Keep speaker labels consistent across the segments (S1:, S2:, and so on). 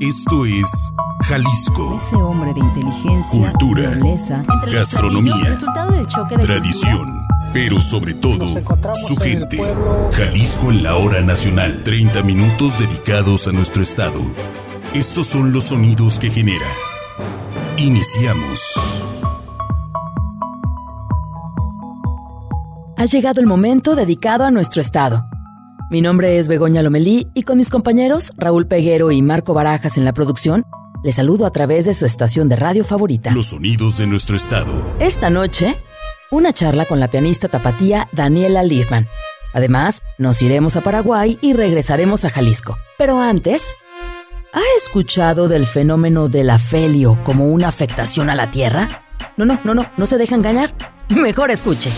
S1: Esto es Jalisco.
S2: Ese hombre de inteligencia,
S1: Cultura,
S2: nobleza,
S1: Gastronomía,
S3: del choque de
S1: Tradición, pero sobre todo su gente.
S4: pueblo.
S1: Jalisco en la hora nacional. 30 minutos dedicados a nuestro estado. Estos son los sonidos que genera. Iniciamos.
S2: Ha llegado el momento dedicado a nuestro estado. Mi nombre es Begoña Lomelí y con mis compañeros Raúl Peguero y Marco Barajas en la producción, les saludo a través de su estación de radio favorita.
S1: Los sonidos de nuestro estado.
S2: Esta noche, una charla con la pianista tapatía Daniela Liefman. Además, nos iremos a Paraguay y regresaremos a Jalisco. Pero antes, ¿ha escuchado del fenómeno del afelio como una afectación a la Tierra? No, no, no, no, no se deja engañar. Mejor escuche.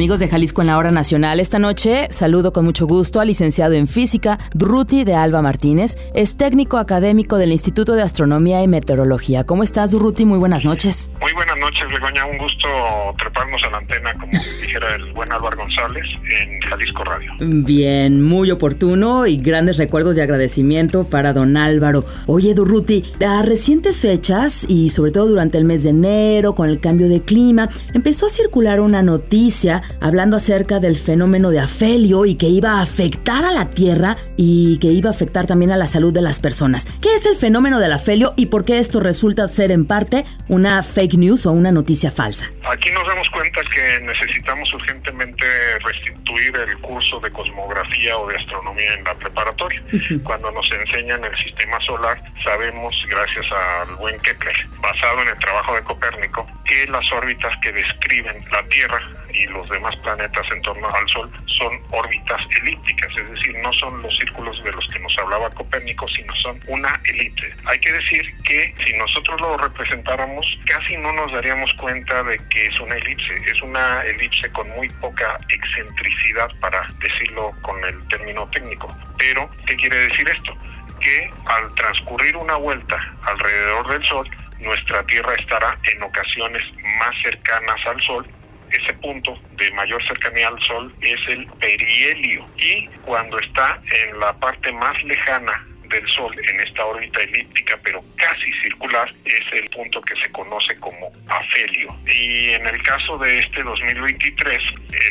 S2: Amigos de Jalisco en la Hora Nacional, esta noche saludo con mucho gusto al licenciado en física Durruti de Alba Martínez, es técnico académico del Instituto de Astronomía y Meteorología. ¿Cómo estás, Durruti? Muy buenas noches.
S5: Muy buenas noches, Begoña. Un gusto treparnos a la antena, como dijera el buen Álvaro González, en Jalisco Radio.
S2: Bien, muy oportuno y grandes recuerdos de agradecimiento para don Álvaro. Oye, Durruti, a recientes fechas y sobre todo durante el mes de enero, con el cambio de clima, empezó a circular una noticia hablando acerca del fenómeno de afelio y que iba a afectar a la Tierra y que iba a afectar también a la salud de las personas. ¿Qué es el fenómeno del afelio y por qué esto resulta ser en parte una fake news o una noticia falsa?
S5: Aquí nos damos cuenta que necesitamos urgentemente restituir el curso de cosmografía o de astronomía en la preparatoria. Cuando nos enseñan el sistema solar, sabemos, gracias al buen Kepler, basado en el trabajo de Copérnico, que las órbitas que describen la Tierra y los demás planetas en torno al Sol son órbitas elípticas, es decir, no son los círculos de los que nos hablaba Copérnico, sino son una elipse. Hay que decir que si nosotros lo representáramos, casi no nos daríamos cuenta de que es una elipse, es una elipse con muy poca excentricidad, para decirlo con el término técnico. Pero, ¿qué quiere decir esto? Que al transcurrir una vuelta alrededor del Sol, nuestra Tierra estará en ocasiones más cercanas al Sol ese punto de mayor cercanía al Sol es el perihelio. Y cuando está en la parte más lejana del Sol en esta órbita elíptica pero casi circular es el punto que se conoce como afelio. Y en el caso de este 2023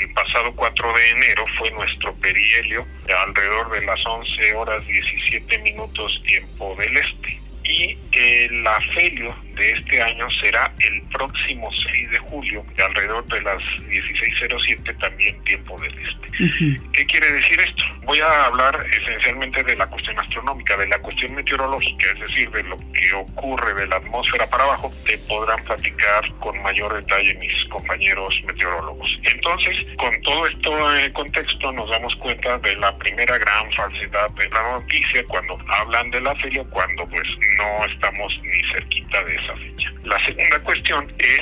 S5: el pasado 4 de enero fue nuestro perihelio alrededor de las 11 horas 17 minutos tiempo del este. Y el afelio de este año será el próximo 6 de julio, de alrededor de las 16.07 también tiempo del este. ¿Qué quiere decir esto? Voy a hablar esencialmente de la cuestión astronómica, de la cuestión meteorológica, es decir, de lo que ocurre de la atmósfera para abajo, te podrán platicar con mayor detalle mis compañeros meteorólogos. Entonces, con todo esto en contexto, nos damos cuenta de la primera gran falsedad de la noticia cuando hablan del afelio, cuando pues no estamos ni cerquita de esa fecha. La segunda cuestión es,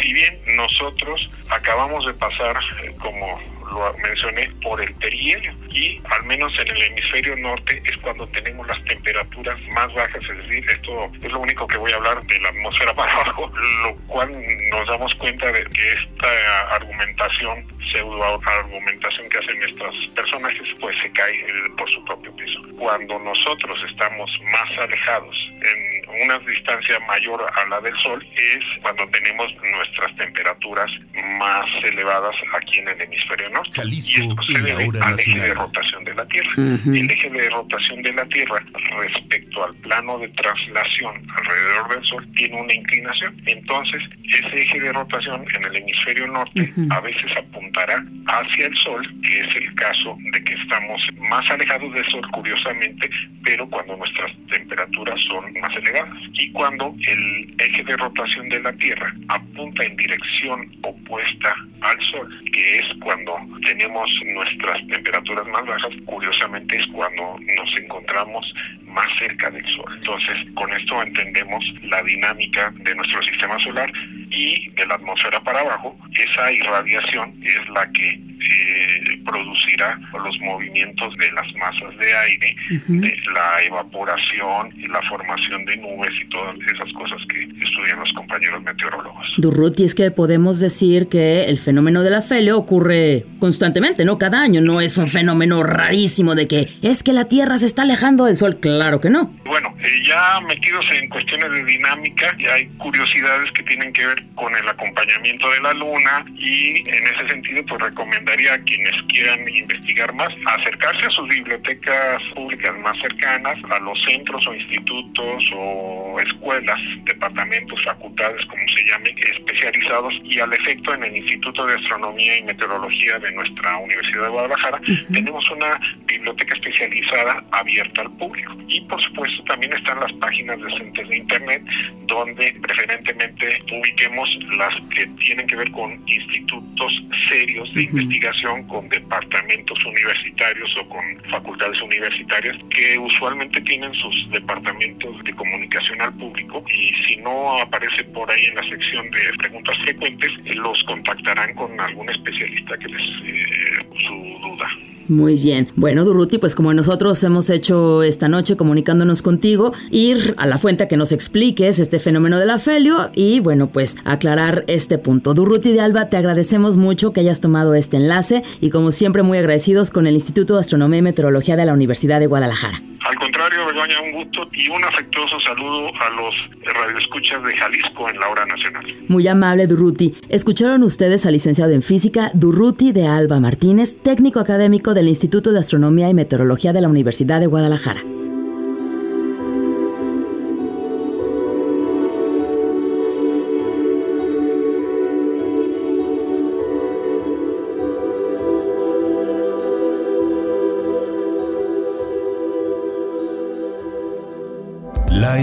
S5: si bien nosotros acabamos de pasar, eh, como lo mencioné, por el perihelio y al menos en el hemisferio norte es cuando tenemos las temperaturas más bajas, es decir, esto es lo único que voy a hablar de la atmósfera para abajo, lo cual nos damos cuenta de que esta argumentación, pseudo argumentación que hacen estos personajes, pues se cae eh, por su propio peso. Cuando nosotros estamos más alejados en una distancia mayor a la del Sol es cuando tenemos nuestras temperaturas más elevadas aquí en el hemisferio norte.
S1: Jalisco
S5: y esto se debe al eje de rotación de la Tierra.
S2: Ujú.
S5: El eje de rotación de la Tierra respecto al plano de traslación alrededor del Sol tiene una inclinación. Entonces, ese eje de rotación en el hemisferio norte a veces apuntará hacia el Sol, que es el caso de que estamos más alejados del Sol, curiosamente, pero cuando nuestras temperaturas son más elevadas. Y cuando el eje de rotación de la Tierra apunta en dirección opuesta al Sol, que es cuando tenemos nuestras temperaturas más bajas, curiosamente es cuando nos encontramos más cerca del Sol. Entonces, con esto entendemos la dinámica de nuestro sistema solar y de la atmósfera para abajo. Esa irradiación es la que eh, producirá los movimientos de las masas de aire, de la evaporación y la formación de nubes y todas esas cosas que estudian los compañeros meteorólogos.
S2: Durruti, es que podemos decir que el fenómeno del afelio ocurre constantemente, ¿no? Cada año, no es un fenómeno rarísimo de que es que la Tierra se está alejando del Sol, claro que no.
S5: Bueno, eh, ya metidos en cuestiones de dinámica, hay curiosidades que tienen que ver con el acompañamiento de la Luna y en ese sentido pues recomendaría a quienes quieran investigar más acercarse a sus bibliotecas públicas más cercanas, a los centros o institutos o escuelas, departamentos, facultades, como se llamen, especializados y al efecto en el Instituto de Astronomía y Meteorología de nuestra Universidad de Guadalajara tenemos una biblioteca especializada abierta al público. Y por supuesto también están las páginas de centros de internet donde preferentemente ubiquemos las que tienen que ver con institutos serios de investigación, con departamentos universitarios o con facultades universitarias que usualmente tienen sus departamentos de comunicación al público y si no aparece por ahí en la sección de preguntas frecuentes, los contactarán con algún especialista que les eh, su duda.
S2: Muy bien. Bueno, Durruti, pues como nosotros hemos hecho esta noche comunicándonos contigo, ir a la fuente que nos expliques este fenómeno del afelio y bueno, pues aclarar este punto. Durruti de Alba, te agradecemos mucho que hayas tomado este enlace y como siempre muy agradecidos con el Instituto de Astronomía y Meteorología de la Universidad de Guadalajara.
S5: Al contrario, Begoña, un gusto y un afectuoso saludo a los radioescuchas de Jalisco en la hora nacional.
S2: Muy amable, Durruti. Escucharon ustedes al licenciado en física Durruti de Alba Martínez, técnico académico del Instituto de Astronomía y Meteorología de la Universidad de Guadalajara.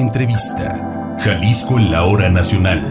S1: Entrevista. Jalisco en la hora nacional.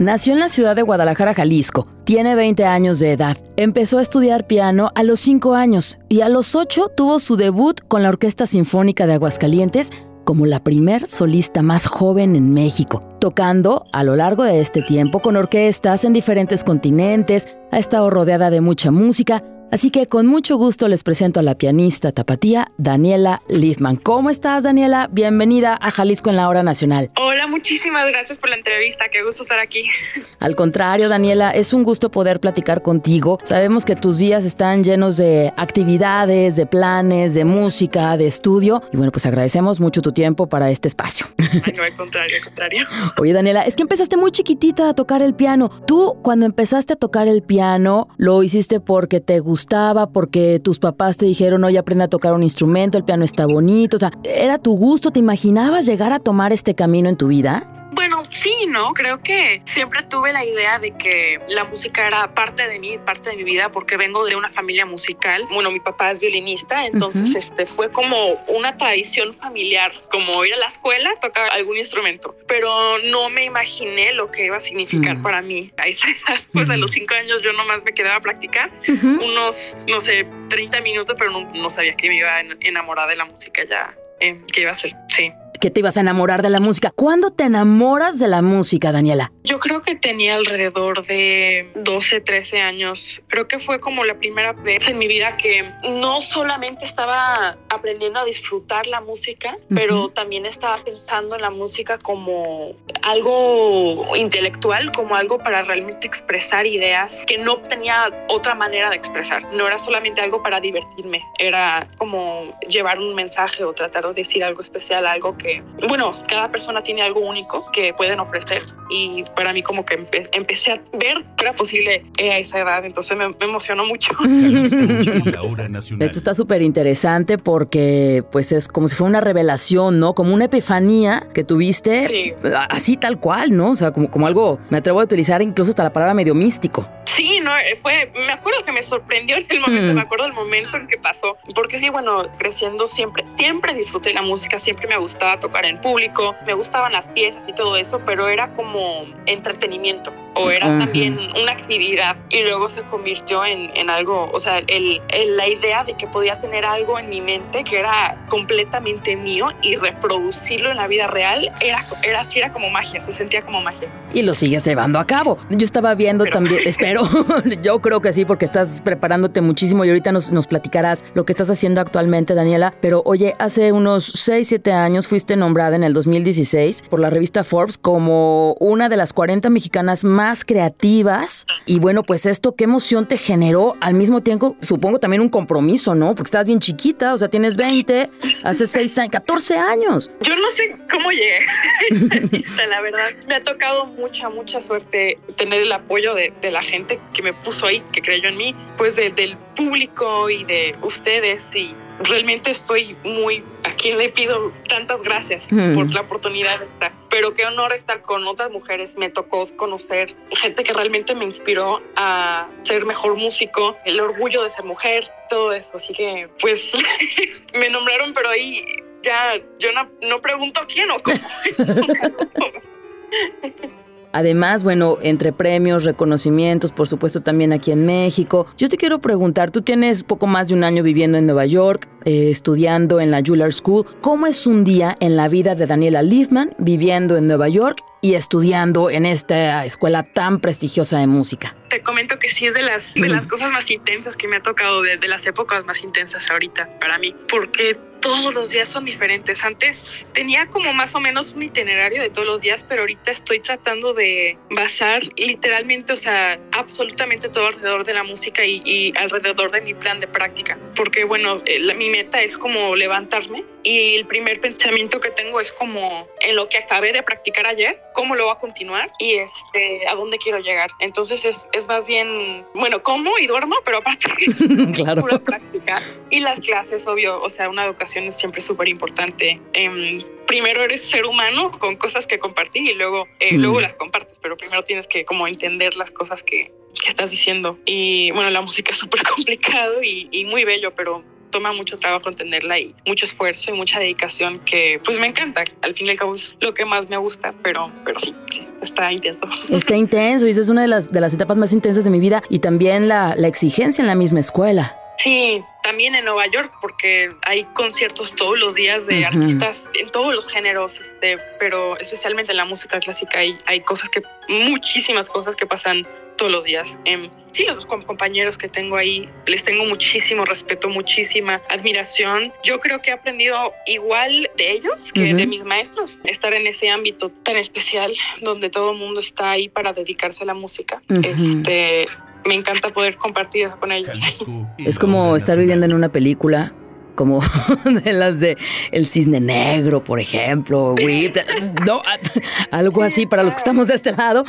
S2: Nació en la ciudad de Guadalajara, Jalisco. Tiene 20 años de edad. Empezó a estudiar piano a los 5 años y a los 8 tuvo su debut con la Orquesta Sinfónica de Aguascalientes como la primer solista más joven en México, tocando a lo largo de este tiempo con orquestas en diferentes continentes, ha estado rodeada de mucha música, Así que con mucho gusto les presento a la pianista tapatía Daniela Liefman. ¿Cómo estás, Daniela? Bienvenida a Jalisco en la Hora Nacional.
S3: Hola, muchísimas gracias por la entrevista. Qué gusto estar aquí.
S2: Al contrario, Daniela, es un gusto poder platicar contigo. Sabemos que tus días están llenos de actividades, de planes, de música, de estudio. Y bueno, pues agradecemos mucho tu tiempo para este espacio.
S3: Ay, no, al contrario, al contrario.
S2: Oye, Daniela, es que empezaste muy chiquitita a tocar el piano. Tú, cuando empezaste a tocar el piano, lo hiciste porque te gustó gustaba, porque tus papás te dijeron, oye, aprende a tocar un instrumento, el piano está bonito, o sea, ¿era tu gusto? ¿Te imaginabas llegar a tomar este camino en tu vida?
S3: Bueno, sí, ¿no? Creo que siempre tuve la idea de que la música era parte de mí, parte de mi vida, porque vengo de una familia musical. Bueno, mi papá es violinista, entonces este fue como una tradición familiar, como ir a la escuela, tocar algún instrumento. Pero no me imaginé lo que iba a significar para mí. A esa edad, pues a los cinco años yo nomás me quedaba a practicar unos, no sé, 30 minutos, pero no, sabía que me iba a enamorar de la música ya, eh, que iba a ser, sí
S2: que te ibas a enamorar de la música. ¿Cuándo te enamoras de la música, Daniela?
S3: Yo creo que tenía alrededor de 12, 13 años. Creo que fue como la primera vez en mi vida que no solamente estaba aprendiendo a disfrutar la música, pero también estaba pensando en la música como algo intelectual, como algo para realmente expresar ideas que no tenía otra manera de expresar. No era solamente algo para divertirme, era como llevar un mensaje o tratar de decir algo especial, algo que bueno, cada persona tiene algo único que pueden ofrecer y para mí como que empecé a ver que era posible a esa edad, entonces me, emocionó mucho.
S2: Esto está súper interesante porque pues es como si fuera una revelación, ¿no? Como una epifanía que tuviste así tal cual, ¿no? O sea, como, como algo, me atrevo a utilizar incluso hasta la palabra medio místico.
S3: Sí, no, eh, fue, me acuerdo que me sorprendió en el momento, mm. me acuerdo del momento en que pasó, porque sí, bueno, creciendo siempre, siempre disfruté la música, siempre me gustaba tocar en público, me gustaban las piezas y todo eso, pero era como entretenimiento o era también una actividad y luego se convirtió en, en algo, o sea, el, la idea de que podía tener algo en mi mente que era completamente mío y reproducirlo en la vida real era, era así, era como magia, se sentía como magia.
S2: Y lo sigues llevando a cabo. Yo estaba viendo también, espero, yo creo que sí, porque estás preparándote muchísimo y ahorita nos, nos platicarás lo que estás haciendo actualmente, Daniela. Pero oye, hace unos 6, 7 años fuiste nombrada en el 2016 por la revista Forbes como una de las 40 mexicanas más creativas. Y bueno, pues esto, qué emoción te generó al mismo tiempo, supongo también un compromiso, ¿no? Porque estás bien chiquita, o sea, tienes 20, hace 6 años, 14 años.
S3: Yo no sé cómo llegué, la verdad. Me ha tocado mucha, mucha suerte tener el apoyo de, de la gente que me puso ahí, que creyó en mí, pues del público y de ustedes y realmente estoy muy, a quien le pido tantas gracias por la oportunidad de estar, pero qué honor estar con otras mujeres, me tocó conocer gente que realmente me inspiró a ser mejor músico, el orgullo de ser mujer, todo eso, así que pues me nombraron, pero ahí ya yo no, no pregunto quién o cómo.
S2: Además, bueno, entre premios, reconocimientos, por supuesto también aquí en México. Yo te quiero preguntar, tú tienes poco más de un año viviendo en Nueva York, eh, estudiando en la Juilliard School. ¿Cómo es un día en la vida de Daniela Liefman viviendo en Nueva York y estudiando en esta escuela tan prestigiosa de música?
S3: Te comento que sí es de las, de las cosas más intensas que me ha tocado, de, de las épocas más intensas ahorita para mí, porque todos los días son diferentes. Antes tenía como más o menos un itinerario de todos los días, pero ahorita estoy tratando de basar literalmente, o sea, absolutamente todo alrededor de la música y, alrededor de mi plan de práctica. Porque bueno, eh, mi meta es como levantarme y el primer pensamiento que tengo es como en lo que acabé de practicar ayer, cómo lo voy a continuar y este, a dónde quiero llegar. Entonces es, es más bien, bueno, como y duermo, pero aparte claro. pura práctica. Y las clases, obvio, o sea, una educación es siempre súper importante. Em, primero eres ser humano con cosas que compartir y luego, eh, mm. luego las compartes, pero primero tienes que como entender las cosas que, que estás diciendo. Y bueno, la música es súper complicado y, y muy bello, pero toma mucho trabajo entenderla y mucho esfuerzo y mucha dedicación que pues me encanta. Al fin y al cabo es lo que más me gusta, pero, pero sí, sí está intenso.
S2: Está intenso y esa es una de las, de las etapas más intensas de mi vida y también la, la exigencia en la misma escuela.
S3: Sí, también en Nueva York, porque hay conciertos todos los días de artistas en todos los géneros, este, pero especialmente en la música clásica hay, hay cosas que, muchísimas cosas que pasan todos los días. Eh, sí, los compañeros que tengo ahí, les tengo muchísimo respeto, muchísima admiración. Yo creo que he aprendido igual de ellos que de mis maestros, estar en ese ámbito tan especial donde todo el mundo está ahí para dedicarse a la música. Este me encanta poder compartir eso con ellos.
S2: Es como estar viviendo en una película como de las de El Cisne Negro, por ejemplo, no, algo así para los que estamos de este lado.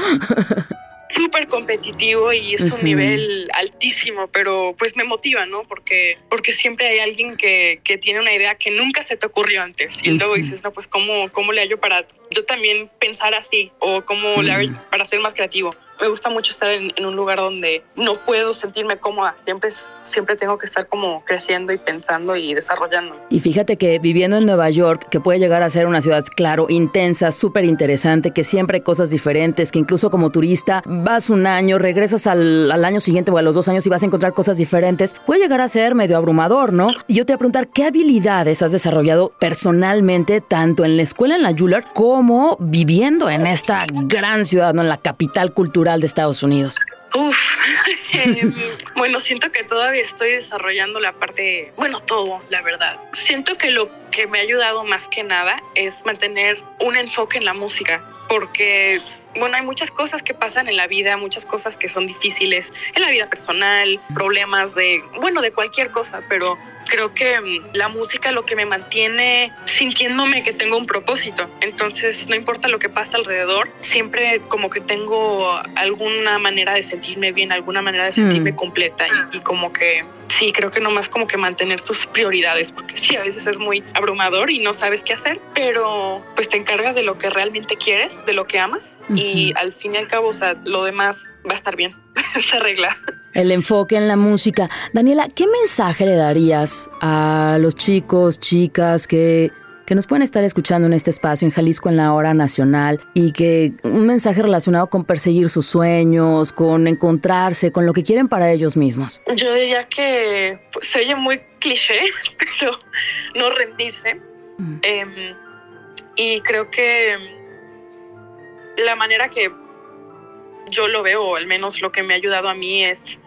S3: súper competitivo y es un nivel altísimo, pero pues me motiva, ¿no? Porque, porque siempre hay alguien que, que tiene una idea que nunca se te ocurrió antes y luego dices, no, pues ¿cómo, cómo le hallo para yo también pensar así o cómo le hallo para ser más creativo? Me gusta mucho estar en, un lugar donde no puedo sentirme cómoda. Siempre, siempre tengo que estar como creciendo y pensando y desarrollando.
S2: Y fíjate que viviendo en Nueva York, que puede llegar a ser una ciudad, claro, intensa, súper interesante, que siempre hay cosas diferentes, que incluso como turista vas un año, regresas al, al, año siguiente o a los dos años y vas a encontrar cosas diferentes, puede llegar a ser medio abrumador, ¿no? Y yo te voy a preguntar, ¿qué habilidades has desarrollado personalmente, tanto en la escuela en la Juilliard como viviendo en esta gran ciudad, ¿no? En la capital cultural de Estados Unidos?
S3: Uf, em, bueno, siento que todavía estoy desarrollando la parte, bueno, todo, la verdad. Siento que lo que me ha ayudado más que nada es mantener un enfoque en la música, porque bueno, hay muchas cosas que pasan en la vida, muchas cosas que son difíciles en la vida personal, problemas de, bueno, de cualquier cosa, pero creo que mm, la música lo que me mantiene sintiéndome que tengo un propósito. Entonces, no importa lo que pasa alrededor, siempre como que tengo alguna manera de sentirme bien, alguna manera de sentirme mm. completa y, y, como que sí, creo que nomás como que mantener tus prioridades, porque sí, a veces es muy abrumador y no sabes qué hacer, pero pues te encargas de lo que realmente quieres, de lo que amas y al fin y al cabo, o sea, lo demás va a estar bien. se arregla.
S2: El enfoque en la música. Daniela, ¿qué mensaje le darías a los chicos, chicas que que nos pueden estar escuchando en este espacio en Jalisco en la hora nacional y que un mensaje relacionado con perseguir sus sueños, con encontrarse, con lo que quieren para ellos mismos.
S3: Yo diría que pues, se oye muy cliché, pero no rendirse. Mm. Em, y creo que la manera que yo lo veo, o al menos lo que me ha ayudado a mí, es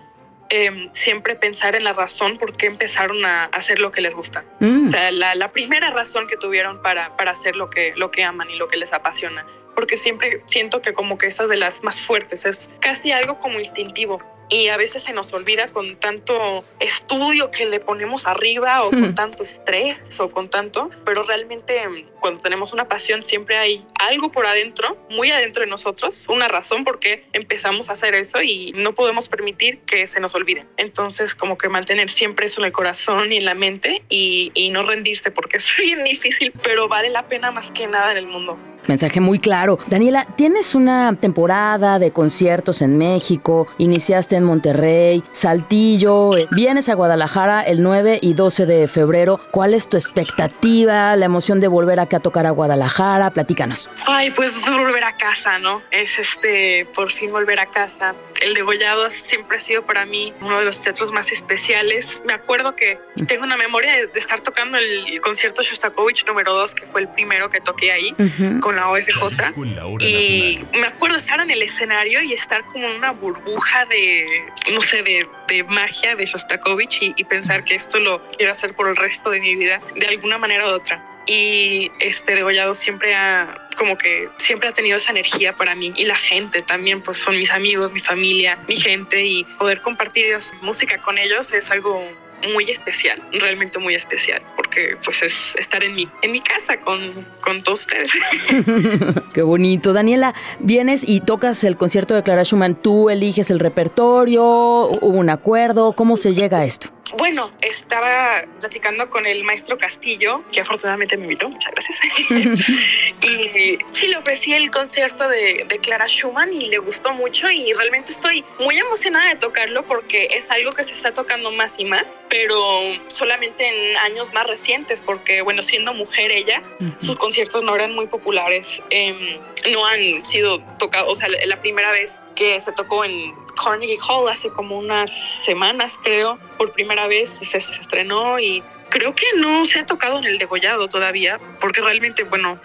S3: Em, siempre pensar en la razón por qué empezaron a hacer lo que les gusta. Mm. O sea, la, primera razón que tuvieron para, para hacer lo que, lo que aman y lo que les apasiona. Porque siempre siento que como que esa es de las más fuertes, es casi algo como instintivo y a veces se nos olvida con tanto estudio que le ponemos arriba o con tanto estrés o con tanto, pero realmente mm, cuando tenemos una pasión siempre hay algo por adentro, muy adentro de nosotros, una razón por qué empezamos a hacer eso y no podemos permitir que se nos olvide. Entonces como que mantener siempre eso en el corazón y en la mente y, y no rendirse porque es bien difícil, pero vale la pena más que nada en el mundo.
S2: Mensaje muy claro. Daniela, tienes una temporada de conciertos en México, iniciaste en Monterrey, Saltillo, vienes a Guadalajara el 9 y 12 de febrero. ¿Cuál es tu expectativa, la emoción de volver acá a tocar a Guadalajara? Platícanos.
S3: Ay, pues volver a casa, ¿no? Es este, por fin volver a casa. El Degollado siempre ha sido para mí uno de los teatros más especiales. Me acuerdo que tengo una memoria de, estar tocando el concierto Shostakovich número 2, que fue el primero que toqué ahí, con la OFJ. y me acuerdo estar en el escenario y estar como en una burbuja de, no sé, de, de magia de Shostakovich y, y pensar que esto lo quiero hacer por el resto de mi vida, de alguna manera u otra. Y este degollado siempre ha como que siempre ha tenido esa energía para mí. Y la gente también pues son mis amigos mi familia mi gente. Y poder compartir música con ellos es algo muy especial, realmente muy especial, porque pues es estar en mi, en mi casa con, con todos ustedes.
S2: Qué bonito. Daniela, vienes y tocas el concierto de Clara Schumann, ¿tú eliges el repertorio? ¿Hubo un acuerdo? ¿Cómo se llega a esto?
S3: Bueno, estaba platicando con el maestro Castillo, que afortunadamente me invitó, muchas gracias. y sí, le ofrecí el concierto de, de, Clara Schumann y le gustó mucho y realmente estoy muy emocionada de tocarlo porque es algo que se está tocando más y más, pero solamente en años más recientes, porque bueno, siendo mujer ella, sus conciertos no eran muy populares, em, no han sido tocados, o sea, la primera vez que se tocó en Carnegie Hall hace como unas semanas, creo, por primera vez se, estrenó y creo que no se ha tocado en el degollado todavía, porque realmente, bueno,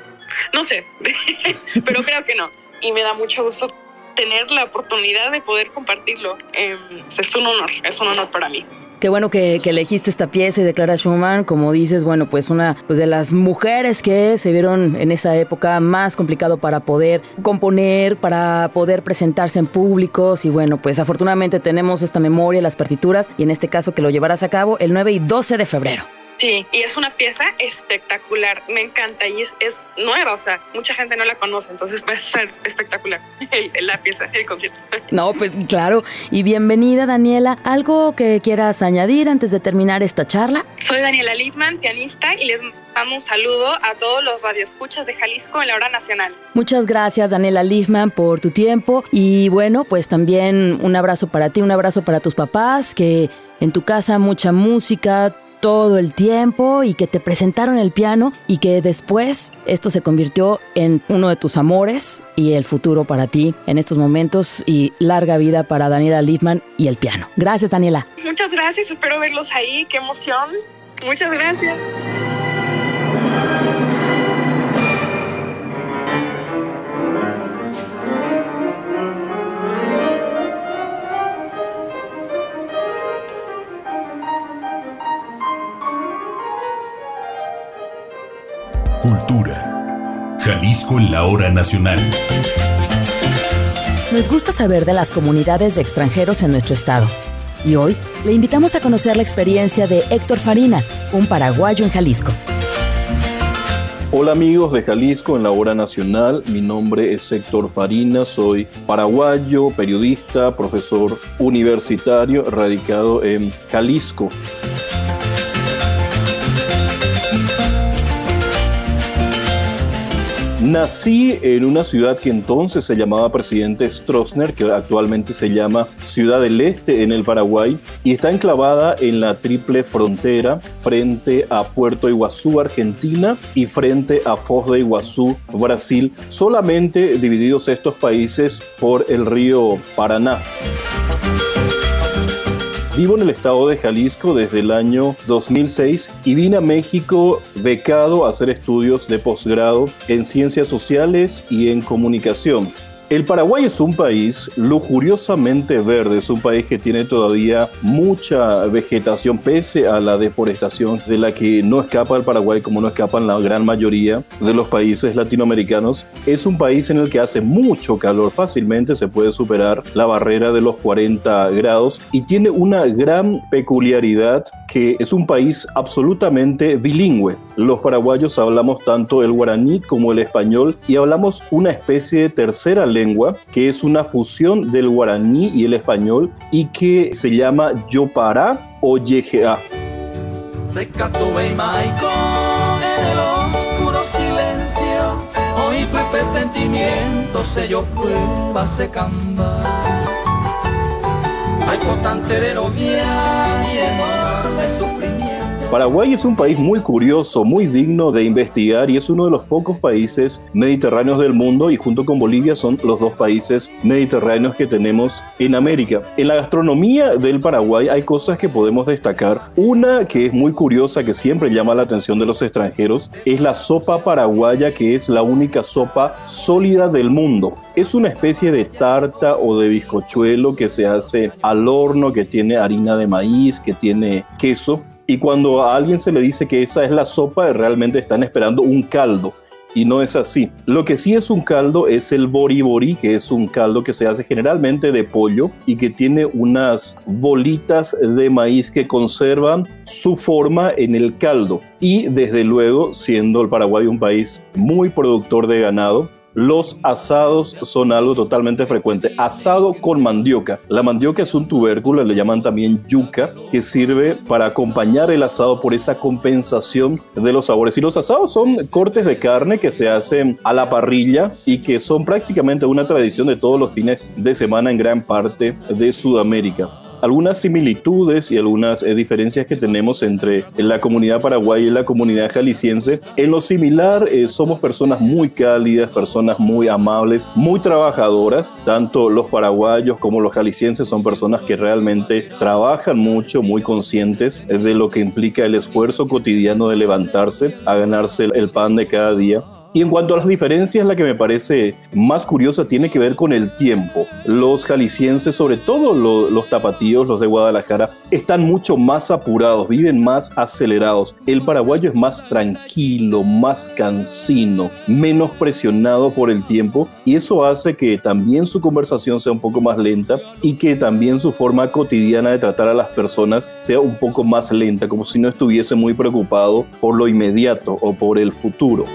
S3: no sé, pero creo que no. Y me da mucho gusto tener la oportunidad de poder compartirlo. Em, es un honor, es un honor para mí.
S2: Qué bueno que, elegiste esta pieza y de Clara Schumann, como dices, bueno, pues una pues de las mujeres que se vieron en esa época más complicado para poder componer, para poder presentarse en públicos y bueno, pues afortunadamente tenemos esta memoria, las partituras y en este caso que lo llevarás a cabo el 9 y 12 de febrero.
S3: Sí, y es una pieza espectacular, me encanta y es, es nueva, o sea, mucha gente no la conoce, entonces va a ser espectacular la pieza, el concierto.
S2: No, pues claro, y bienvenida Daniela. ¿Algo que quieras añadir antes de terminar esta charla?
S3: Soy Daniela Lippman, pianista, y les mando un saludo a todos los radioescuchas de Jalisco en la hora nacional.
S2: Muchas gracias Daniela Liffman por tu tiempo y bueno, pues también un abrazo para ti, un abrazo para tus papás, que en tu casa mucha música, todo el tiempo y que te presentaron el piano y que después esto se convirtió en uno de tus amores y el futuro para ti en estos momentos y larga vida para Daniela Liefman y el piano. Gracias Daniela.
S3: Muchas gracias, espero verlos ahí, qué emoción. Muchas gracias.
S1: Jalisco en la hora nacional.
S2: Nos gusta saber de las comunidades de extranjeros en nuestro estado. Y hoy le invitamos a conocer la experiencia de Héctor Farina, un paraguayo en Jalisco.
S4: Hola amigos de Jalisco en la hora nacional, mi nombre es Héctor Farina, soy paraguayo, periodista, profesor universitario radicado en Jalisco. Nací en una ciudad que entonces se llamaba Presidente Stroessner, que actualmente se llama Ciudad del Este en el Paraguay, y está enclavada en la triple frontera frente a Puerto Iguazú, Argentina, y frente a Foz de Iguazú, Brasil, solamente divididos estos países por el río Paraná. Vivo en el estado de Jalisco desde el año 2006 y vine a México becado a hacer estudios de posgrado en ciencias sociales y en comunicación. El Paraguay es un país lujuriosamente verde, es un país que tiene todavía mucha vegetación pese a la deforestación de la que no escapa el Paraguay como no escapan la gran mayoría de los países latinoamericanos. Es un país en el que hace mucho calor, fácilmente se puede superar la barrera de los 40 grados y tiene una gran peculiaridad que es un país absolutamente bilingüe. Los paraguayos hablamos tanto el guaraní como el español y hablamos una especie de tercera lengua que es una fusión del guaraní y el español y que se llama Yopara o Yegea. Paraguay es un país muy curioso, muy digno de investigar y es uno de los pocos países mediterráneos del mundo y junto con Bolivia son los dos países mediterráneos que tenemos en América. En la gastronomía del Paraguay hay cosas que podemos destacar. Una que es muy curiosa, que siempre llama la atención de los extranjeros, es la sopa paraguaya que es la única sopa sólida del mundo. Es una especie de tarta o de bizcochuelo que se hace al horno, que tiene harina de maíz, que tiene queso y cuando a alguien se le dice que esa es la sopa, realmente están esperando un caldo. Y no es así. Lo que sí es un caldo es el boribori, que es un caldo que se hace generalmente de pollo y que tiene unas bolitas de maíz que conservan su forma en el caldo. Y desde luego, siendo el Paraguay un país muy productor de ganado, los asados son algo totalmente frecuente. Asado con mandioca. La mandioca es un tubérculo, le llaman también yuca, que sirve para acompañar el asado por esa compensación de los sabores. Y los asados son cortes de carne que se hacen a la parrilla y que son prácticamente una tradición de todos los fines de semana en gran parte de Sudamérica algunas similitudes y algunas eh, diferencias que tenemos entre la comunidad paraguaya y la comunidad jalisciense. En lo similar, eh, somos personas muy cálidas, personas muy amables, muy trabajadoras. Tanto los paraguayos como los jaliscienses son personas que realmente trabajan mucho, muy conscientes de lo que implica el esfuerzo cotidiano de levantarse a ganarse el pan de cada día. Y en cuanto a las diferencias, la que me parece más curiosa tiene que ver con el tiempo. Los jaliscienses, sobre todo los, tapatíos, los de Guadalajara, están mucho más apurados, viven más acelerados. El paraguayo es más tranquilo, más cansino, menos presionado por el tiempo y eso hace que también su conversación sea un poco más lenta y que también su forma cotidiana de tratar a las personas sea un poco más lenta, como si no estuviese muy preocupado por lo inmediato o por el futuro.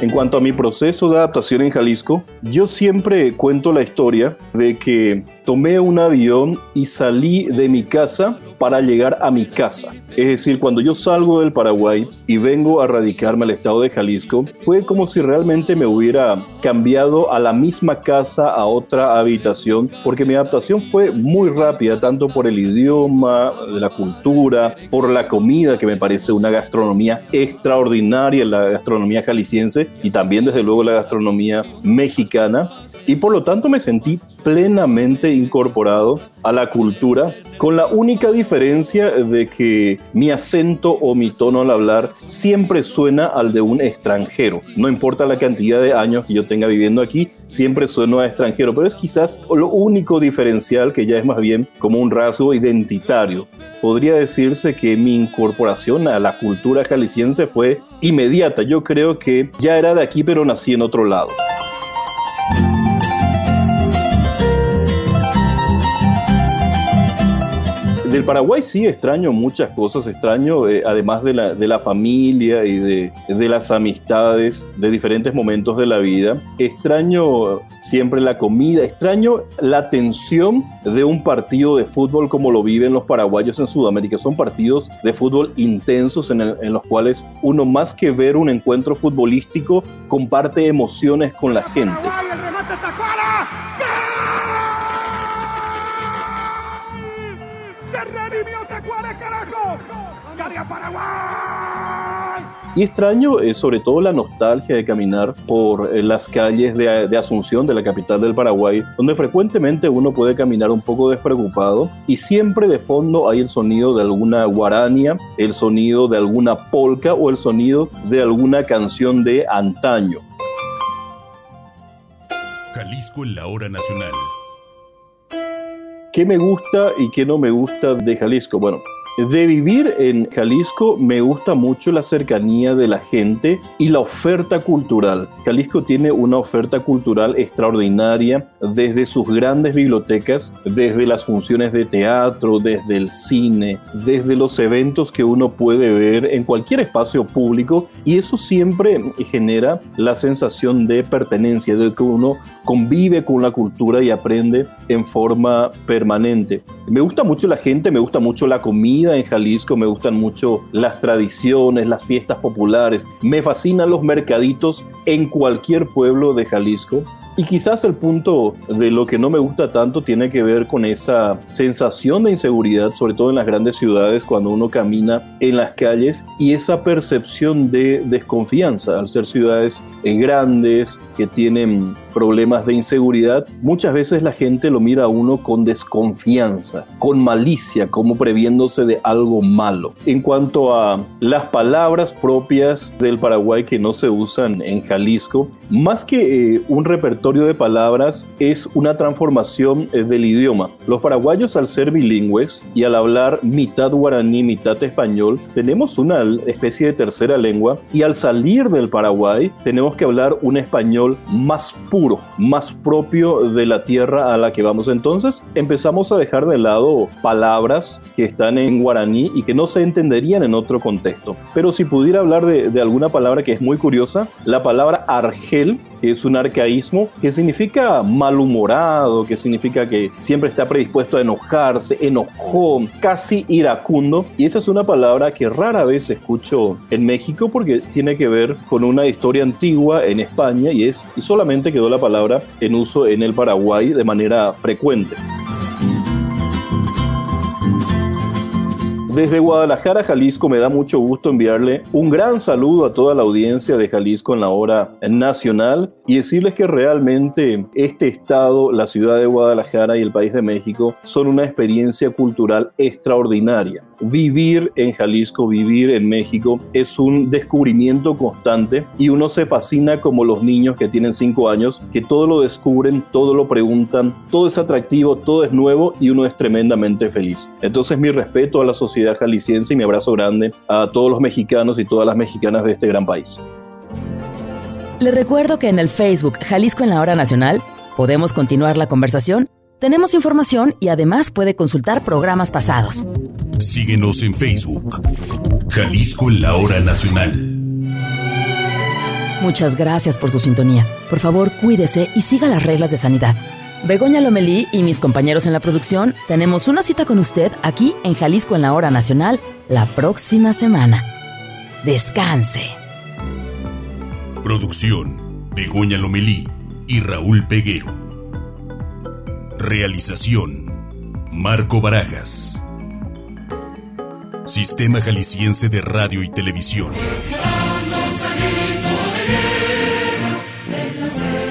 S4: En cuanto a mi proceso de adaptación en Jalisco, yo siempre cuento la historia de que tomé un avión y salí de mi casa para llegar a mi casa. Es decir, cuando yo salgo del Paraguay y vengo a radicarme al estado de Jalisco, fue como si realmente me hubiera cambiado a la misma casa, a otra habitación, porque mi adaptación fue muy rápida, tanto por el idioma, la cultura, por la comida, que me parece una gastronomía extraordinaria, la gastronomía jalisciense, y también desde luego la gastronomía mexicana y por lo tanto me sentí plenamente incorporado a la cultura con la única diferencia de que mi acento o mi tono al hablar siempre suena al de un extranjero. No importa la cantidad de años que yo tenga viviendo aquí, siempre sueno a extranjero, pero es quizás lo único diferencial que ya es más bien como un rasgo identitario podría decirse que mi incorporación a la cultura jalisciense fue inmediata. Yo creo que ya era de aquí, pero nací en otro lado. Del Paraguay sí extraño muchas cosas, extraño eh, además de la, de la familia y de, de las amistades de diferentes momentos de la vida, extraño siempre la comida, extraño la tensión de un partido de fútbol como lo viven los paraguayos en Sudamérica. Son partidos de fútbol intensos en, en los cuales uno más que ver un encuentro futbolístico comparte emociones con la gente. Y extraño eh, sobre todo la nostalgia de caminar por eh, las calles de, de, Asunción, de la capital del Paraguay, donde frecuentemente uno puede caminar un poco despreocupado y siempre de fondo hay el sonido de alguna guarania, el sonido de alguna polca o el sonido de alguna canción de antaño.
S1: Jalisco en la hora nacional.
S4: ¿Qué me gusta y qué no me gusta de Jalisco? Bueno, de vivir en Jalisco me gusta mucho la cercanía de la gente y la oferta cultural. Jalisco tiene una oferta cultural extraordinaria desde sus grandes bibliotecas, desde las funciones de teatro, desde el cine, desde los eventos que uno puede ver en cualquier espacio público y eso siempre genera la sensación de pertenencia, de que uno convive con la cultura y aprende en forma permanente. Me gusta mucho la gente, me gusta mucho la comida, en Jalisco, me gustan mucho las tradiciones, las fiestas populares, me fascinan los mercaditos en cualquier pueblo de Jalisco. Y quizás el punto de lo que no me gusta tanto tiene que ver con esa sensación de inseguridad, sobre todo en las grandes ciudades, cuando uno camina en las calles, y esa percepción de desconfianza al ser ciudades eh, grandes que tienen problemas de inseguridad, muchas veces la gente lo mira a uno con desconfianza, con malicia, como previéndose de algo malo. En cuanto a las palabras propias del Paraguay que no se usan en Jalisco, más que eh, un repertorio de palabras, es una transformación eh, del idioma. Los paraguayos al ser bilingües y al hablar mitad guaraní, mitad español, tenemos una especie de tercera lengua y al salir del Paraguay tenemos que hablar un español más puro, más propio de la tierra a la que vamos. Entonces empezamos a dejar de lado palabras que están en guaraní y que no se entenderían en otro contexto. Pero si pudiera hablar de, de alguna palabra que es muy curiosa, la palabra argel es un arcaísmo que significa malhumorado, que significa que siempre está predispuesto a enojarse, enojón, casi iracundo. Y esa es una palabra que rara vez escucho en México porque tiene que ver con una historia antigua en España y es y solamente quedó la palabra en uso en el Paraguay de manera frecuente. Desde Guadalajara, Jalisco, me da mucho gusto enviarle un gran saludo a toda la audiencia de Jalisco en la hora nacional y decirles que realmente este estado, la ciudad de Guadalajara y el país de México son una experiencia cultural extraordinaria. Vivir en Jalisco, vivir en México es un descubrimiento constante y uno se fascina como los niños que tienen cinco años, que todo lo descubren, todo lo preguntan, todo es atractivo, todo es nuevo y uno es tremendamente feliz. Entonces mi respeto a la sociedad jalisciense y mi abrazo grande a todos los mexicanos y todas las mexicanas de este gran país.
S2: Le recuerdo que en el Facebook Jalisco en la Hora Nacional podemos continuar la conversación, tenemos información y además puede consultar programas pasados.
S1: Síguenos en Facebook, Jalisco en la Hora Nacional.
S2: Muchas gracias por su sintonía. Por favor, cuídese y siga las reglas de sanidad. Begoña Lomelí y mis compañeros en la producción tenemos una cita con usted aquí en Jalisco en la Hora Nacional la próxima semana. Descanse.
S1: Producción, Begoña Lomelí y Raúl Peguero. Realización, Marco Barajas. Sistema Jalisciense de Radio y Televisión.
S6: El